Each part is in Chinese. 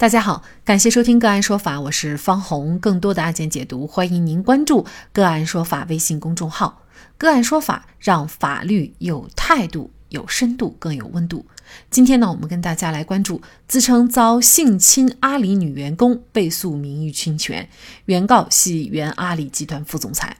大家好，感谢收听个案说法，我是方红。更多的案件解读，欢迎您关注个案说法微信公众号。个案说法让法律有态度、有深度、更有温度。今天呢，我们跟大家来关注自称遭性侵阿里女员工被诉名誉侵权，原告系原阿里集团副总裁。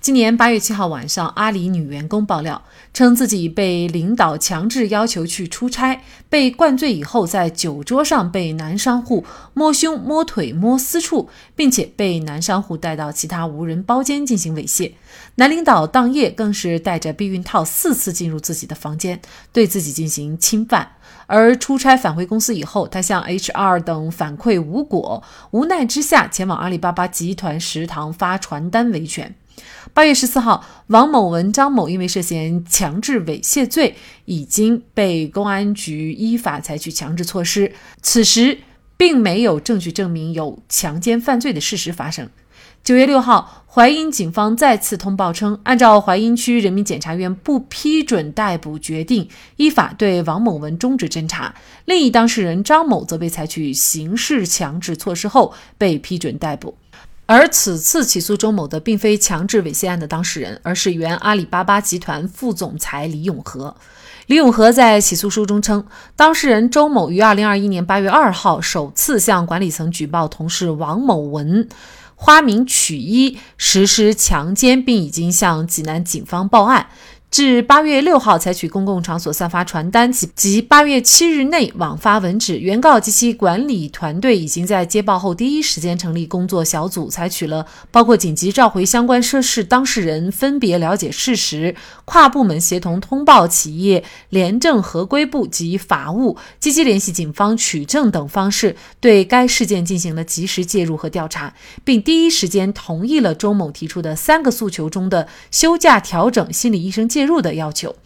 今年八月七号晚上，阿里女员工爆料称，自己被领导强制要求去出差，被灌醉以后，在酒桌上被男商户摸胸、摸腿、摸私处，并且被男商户带到其他无人包间进行猥亵。男领导当夜更是带着避孕套四次进入自己的房间，对自己进行侵犯。而出差返回公司以后，他向 HR 等反馈无果，无奈之下前往阿里巴巴集团食堂发传单维权。八月十四号，王某文、张某因为涉嫌强制猥亵罪，已经被公安局依法采取强制措施。此时并没有证据证明有强奸犯罪的事实发生。九月六号，淮阴警方再次通报称，按照淮阴区人民检察院不批准逮捕决定，依法对王某文终止侦查。另一当事人张某则被采取刑事强制措施后被批准逮捕。而此次起诉周某的，并非强制猥亵案的当事人，而是原阿里巴巴集团副总裁李永和。李永和在起诉书中称，当事人周某于二零二一年八月二号首次向管理层举报同事王某文花名曲一实施强奸，并已经向济南警方报案。至八月六号采取公共场所散发传单及及八月七日内网发文纸，原告及其管理团队已经在接报后第一时间成立工作小组，采取了包括紧急召回相关涉事当事人、分别了解事实、跨部门协同通报企业廉政合规部及法务、积极联系警方取证等方式，对该事件进行了及时介入和调查，并第一时间同意了周某提出的三个诉求中的休假调整、心理医生介入的要求。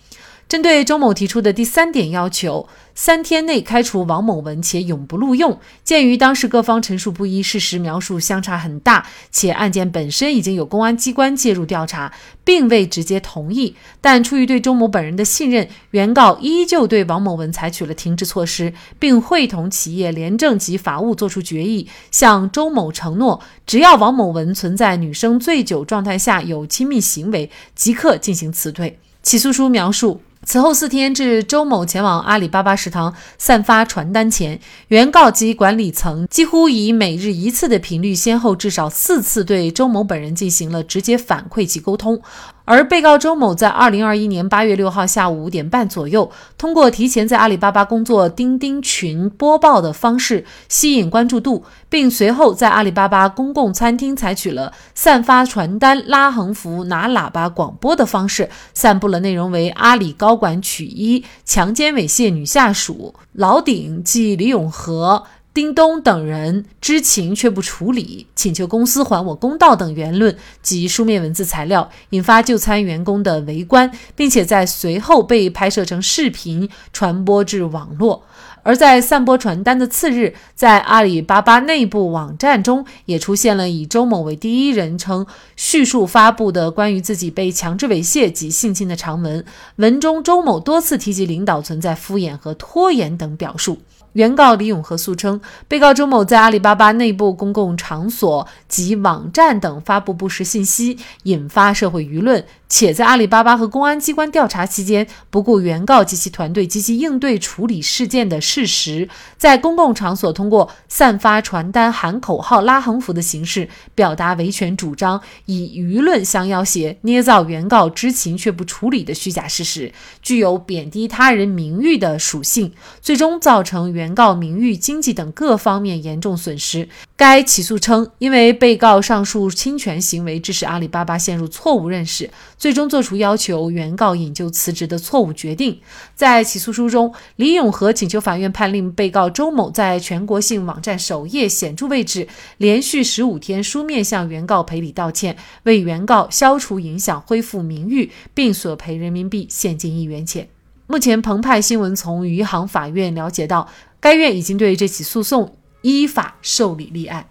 针对周某提出的第三点要求，三天内开除王某文且永不录用。鉴于当时各方陈述不一，事实描述相差很大，且案件本身已经有公安机关介入调查，并未直接同意。但出于对周某本人的信任，原告依旧对王某文采取了停职措施，并会同企业廉政及法务作出决议，向周某承诺，只要王某文存在女生醉酒状态下有亲密行为，即刻进行辞退。起诉书描述。此后四天至周某前往阿里巴巴食堂散发传单前，原告及管理层几乎以每日一次的频率，先后至少四次对周某本人进行了直接反馈及沟通。而被告周某在二零二一年八月六号下午五点半左右，通过提前在阿里巴巴工作钉钉群播报的方式吸引关注度，并随后在阿里巴巴公共餐厅采取了散发传单、拉横幅、拿喇叭广播的方式，散布了内容为阿里高管曲一强奸猥亵女下属老顶即李永和。丁东等人知情却不处理，请求公司还我公道等言论及书面文字材料，引发就餐员工的围观，并且在随后被拍摄成视频传播至网络。而在散播传单的次日，在阿里巴巴内部网站中也出现了以周某为第一人称叙述发布的关于自己被强制猥亵及性侵的长文，文中周某多次提及领导存在敷衍和拖延等表述。原告李永和诉称，被告周某在阿里巴巴内部公共场所及网站等发布不实信息，引发社会舆论，且在阿里巴巴和公安机关调查期间，不顾原告及其团队积极应对处理事件的事实，在公共场所通过散发传单、喊口号、拉横幅的形式表达维权主张，以舆论相要挟，捏造原告知情却不处理的虚假事实，具有贬低他人名誉的属性，最终造成原。告名誉、经济等各方面严重损失。该起诉称，因为被告上述侵权行为致使阿里巴巴陷入错误认识，最终作出要求原告引咎辞职的错误决定。在起诉书中，李永和请求法院判令被告周某在全国性网站首页显著位置连续十五天书面向原告赔礼道歉，为原告消除影响、恢复名誉，并索赔人民币现金一元钱。目前，澎湃新闻从余杭法院了解到。该院已经对这起诉讼依法受理立案。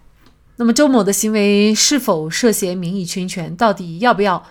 那么周某的行为是否涉嫌名誉侵权？到底要不要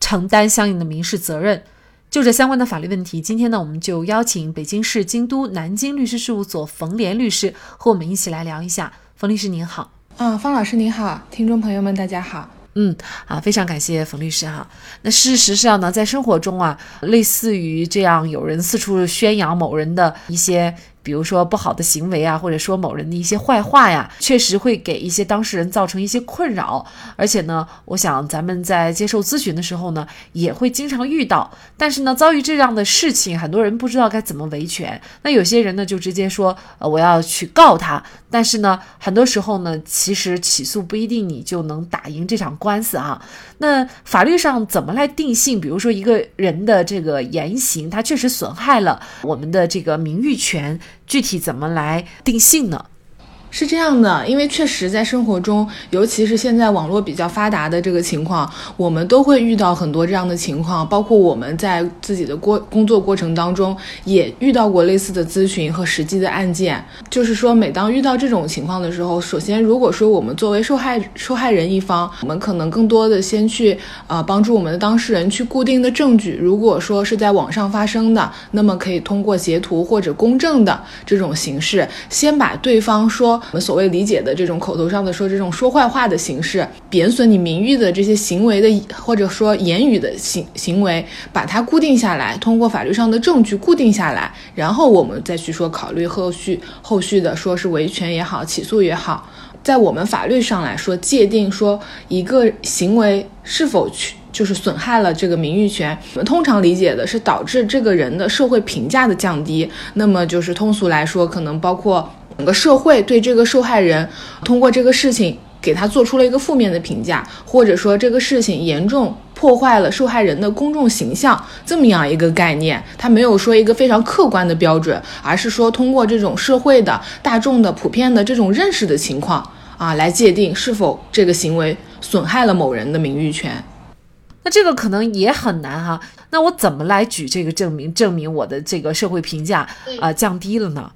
承担相应的民事责任？就这相关的法律问题，今天呢，我们就邀请北京市京都南京律师事务所冯莲律师和我们一起来聊一下。冯律师您好，啊，方老师您好，听众朋友们大家好。嗯，啊，非常感谢冯律师哈。那事实上呢，在生活中啊，类似于这样有人四处宣扬某人的一些。比如说不好的行为啊，或者说某人的一些坏话呀，确实会给一些当事人造成一些困扰。而且呢，我想咱们在接受咨询的时候呢，也会经常遇到。但是呢，遭遇这样的事情，很多人不知道该怎么维权。那有些人呢，就直接说，呃，我要去告他。但是呢，很多时候呢，其实起诉不一定你就能打赢这场官司啊。那法律上怎么来定性？比如说一个人的这个言行，他确实损害了我们的这个名誉权。具体怎么来定性呢？是这样的，因为确实在生活中，尤其是现在网络比较发达的这个情况，我们都会遇到很多这样的情况。包括我们在自己的过工作过程当中，也遇到过类似的咨询和实际的案件。就是说，每当遇到这种情况的时候，首先，如果说我们作为受害受害人一方，我们可能更多的先去呃帮助我们的当事人去固定的证据。如果说是在网上发生的，那么可以通过截图或者公证的这种形式，先把对方说。我们所谓理解的这种口头上的说这种说坏话的形式，贬损你名誉的这些行为的，或者说言语的行行为，把它固定下来，通过法律上的证据固定下来，然后我们再去说考虑后续后续的说是维权也好，起诉也好，在我们法律上来说界定说一个行为是否去就是损害了这个名誉权，我们通常理解的是导致这个人的社会评价的降低，那么就是通俗来说，可能包括。整个社会对这个受害人通过这个事情给他做出了一个负面的评价，或者说这个事情严重破坏了受害人的公众形象，这么样一个概念，他没有说一个非常客观的标准，而是说通过这种社会的大众的普遍的这种认识的情况啊，来界定是否这个行为损害了某人的名誉权。那这个可能也很难哈。那我怎么来举这个证明，证明我的这个社会评价啊降低了呢？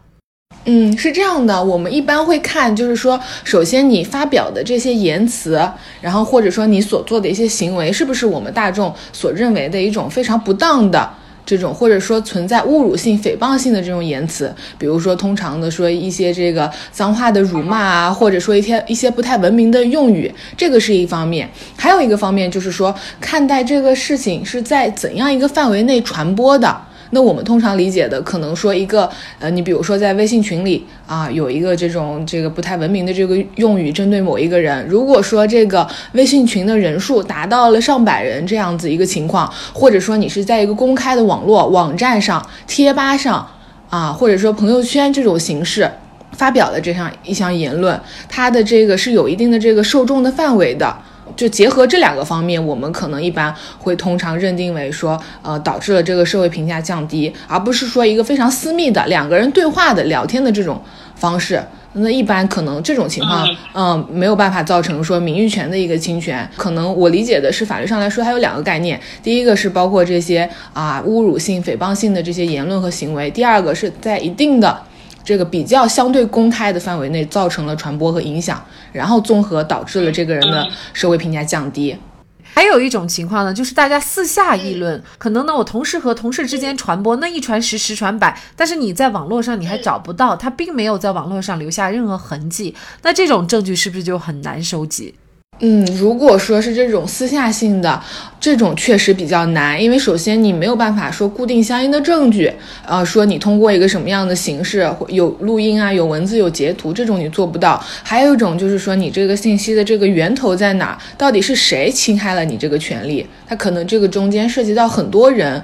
嗯，是这样的，我们一般会看，就是说，首先你发表的这些言辞，然后或者说你所做的一些行为，是不是我们大众所认为的一种非常不当的这种，或者说存在侮辱性、诽谤性的这种言辞，比如说通常的说一些这个脏话的辱骂啊，或者说一些一些不太文明的用语，这个是一方面。还有一个方面就是说，看待这个事情是在怎样一个范围内传播的。那我们通常理解的，可能说一个，呃，你比如说在微信群里啊，有一个这种这个不太文明的这个用语针对某一个人，如果说这个微信群的人数达到了上百人这样子一个情况，或者说你是在一个公开的网络网站上、贴吧上啊，或者说朋友圈这种形式发表的这样一项言论，它的这个是有一定的这个受众的范围的。就结合这两个方面，我们可能一般会通常认定为说，呃，导致了这个社会评价降低，而不是说一个非常私密的两个人对话的聊天的这种方式。那一般可能这种情况，嗯，没有办法造成说名誉权的一个侵权。可能我理解的是，法律上来说，它有两个概念，第一个是包括这些啊侮辱性、诽谤性的这些言论和行为，第二个是在一定的。这个比较相对公开的范围内造成了传播和影响，然后综合导致了这个人的社会评价降低。还有一种情况呢，就是大家私下议论，可能呢我同事和同事之间传播，那一传十，十传百，但是你在网络上你还找不到，他并没有在网络上留下任何痕迹，那这种证据是不是就很难收集？嗯，如果说是这种私下性的，这种确实比较难，因为首先你没有办法说固定相应的证据，呃，说你通过一个什么样的形式，有录音啊，有文字，有截图，这种你做不到。还有一种就是说，你这个信息的这个源头在哪？到底是谁侵害了你这个权利？它可能这个中间涉及到很多人，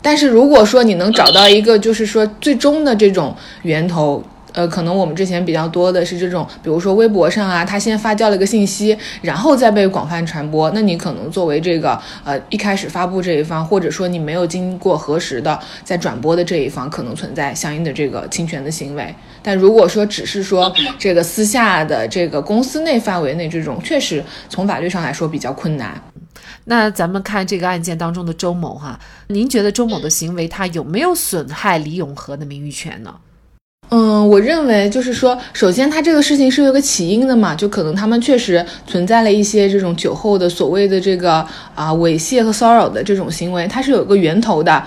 但是如果说你能找到一个，就是说最终的这种源头。呃，可能我们之前比较多的是这种，比如说微博上啊，他先发酵了一个信息，然后再被广泛传播。那你可能作为这个呃一开始发布这一方，或者说你没有经过核实的在转播的这一方，可能存在相应的这个侵权的行为。但如果说只是说这个私下的这个公司内范围内这种，确实从法律上来说比较困难。那咱们看这个案件当中的周某哈，您觉得周某的行为他有没有损害李永和的名誉权呢？嗯，我认为就是说，首先他这个事情是有个起因的嘛，就可能他们确实存在了一些这种酒后的所谓的这个啊猥亵和骚扰的这种行为，它是有个源头的。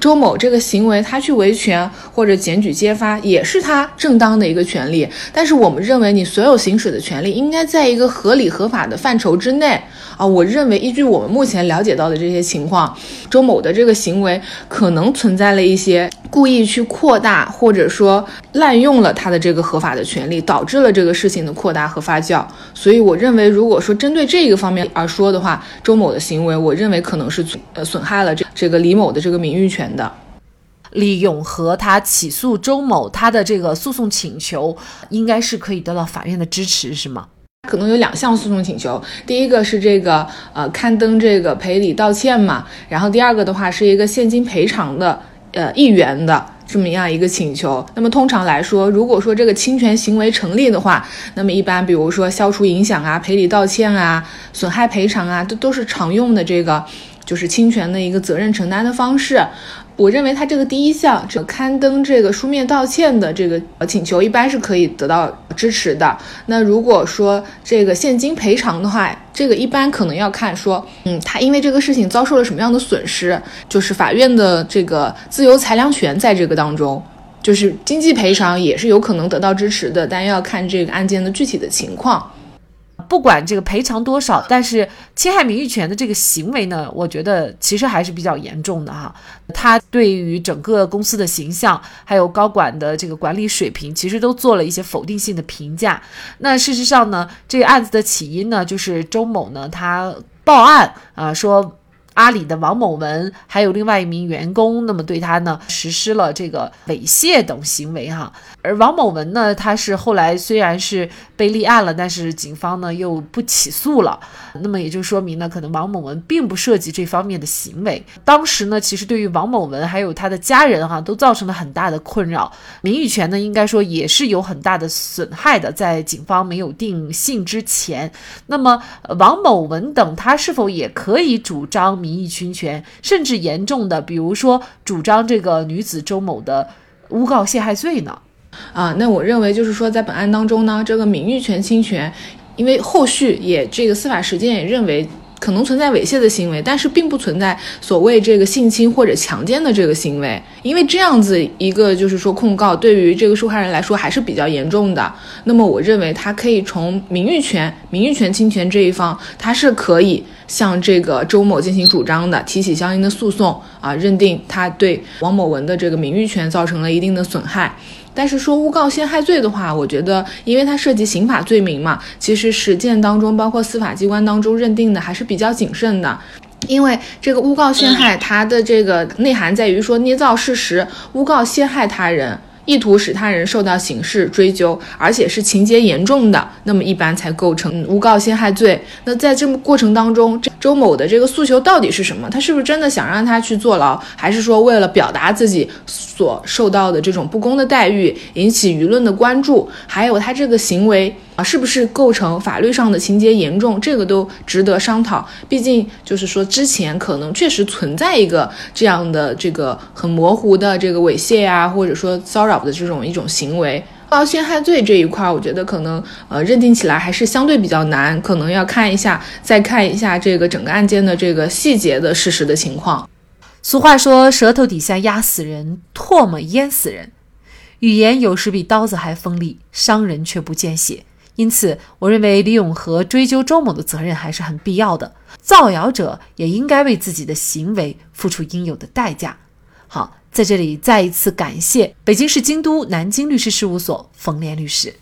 周某这个行为，他去维权或者检举揭发，也是他正当的一个权利。但是我们认为，你所有行使的权利应该在一个合理合法的范畴之内啊。我认为，依据我们目前了解到的这些情况，周某的这个行为可能存在了一些故意去扩大，或者说。滥用了他的这个合法的权利，导致了这个事情的扩大和发酵。所以，我认为，如果说针对这个方面而说的话，周某的行为，我认为可能是呃损害了这这个李某的这个名誉权的。李永和他起诉周某，他的这个诉讼请求应该是可以得到法院的支持，是吗？可能有两项诉讼请求，第一个是这个呃刊登这个赔礼道歉嘛，然后第二个的话是一个现金赔偿的呃一元的。这么样一个请求，那么通常来说，如果说这个侵权行为成立的话，那么一般比如说消除影响啊、赔礼道歉啊、损害赔偿啊，都都是常用的这个就是侵权的一个责任承担的方式。我认为他这个第一项，这刊登这个书面道歉的这个请求，一般是可以得到支持的。那如果说这个现金赔偿的话，这个一般可能要看说，嗯，他因为这个事情遭受了什么样的损失，就是法院的这个自由裁量权在这个当中，就是经济赔偿也是有可能得到支持的，但要看这个案件的具体的情况。不管这个赔偿多少，但是侵害名誉权的这个行为呢，我觉得其实还是比较严重的哈。他对于整个公司的形象，还有高管的这个管理水平，其实都做了一些否定性的评价。那事实上呢，这个案子的起因呢，就是周某呢他报案啊说。阿里的王某文还有另外一名员工，那么对他呢实施了这个猥亵等行为哈。而王某文呢，他是后来虽然是被立案了，但是警方呢又不起诉了。那么也就说明呢，可能王某文并不涉及这方面的行为。当时呢，其实对于王某文还有他的家人哈，都造成了很大的困扰，名誉权呢应该说也是有很大的损害的。在警方没有定性之前，那么王某文等他是否也可以主张？名誉侵权，甚至严重的，比如说主张这个女子周某的诬告陷害罪呢？啊，那我认为就是说，在本案当中呢，这个名誉权侵权，因为后续也这个司法实践也认为。可能存在猥亵的行为，但是并不存在所谓这个性侵或者强奸的这个行为，因为这样子一个就是说控告对于这个受害人来说还是比较严重的。那么我认为他可以从名誉权、名誉权侵权这一方，他是可以向这个周某进行主张的，提起相应的诉讼啊，认定他对王某文的这个名誉权造成了一定的损害。但是说诬告陷害罪的话，我觉得，因为它涉及刑法罪名嘛，其实实践当中，包括司法机关当中认定的还是比较谨慎的。因为这个诬告陷害，它的这个内涵在于说捏造事实，诬告陷害他人。意图使他人受到刑事追究，而且是情节严重的，那么一般才构成诬告陷害罪。那在这么过程当中，周某的这个诉求到底是什么？他是不是真的想让他去坐牢，还是说为了表达自己所受到的这种不公的待遇，引起舆论的关注？还有他这个行为？啊，是不是构成法律上的情节严重？这个都值得商讨。毕竟就是说，之前可能确实存在一个这样的这个很模糊的这个猥亵呀，或者说骚扰的这种一种行为。告陷害罪这一块，我觉得可能呃认定起来还是相对比较难，可能要看一下，再看一下这个整个案件的这个细节的事实的情况。俗话说，舌头底下压死人，唾沫淹死人。语言有时比刀子还锋利，伤人却不见血。因此，我认为李永和追究周某的责任还是很必要的。造谣者也应该为自己的行为付出应有的代价。好，在这里再一次感谢北京市京都南京律师事务所冯莲律师。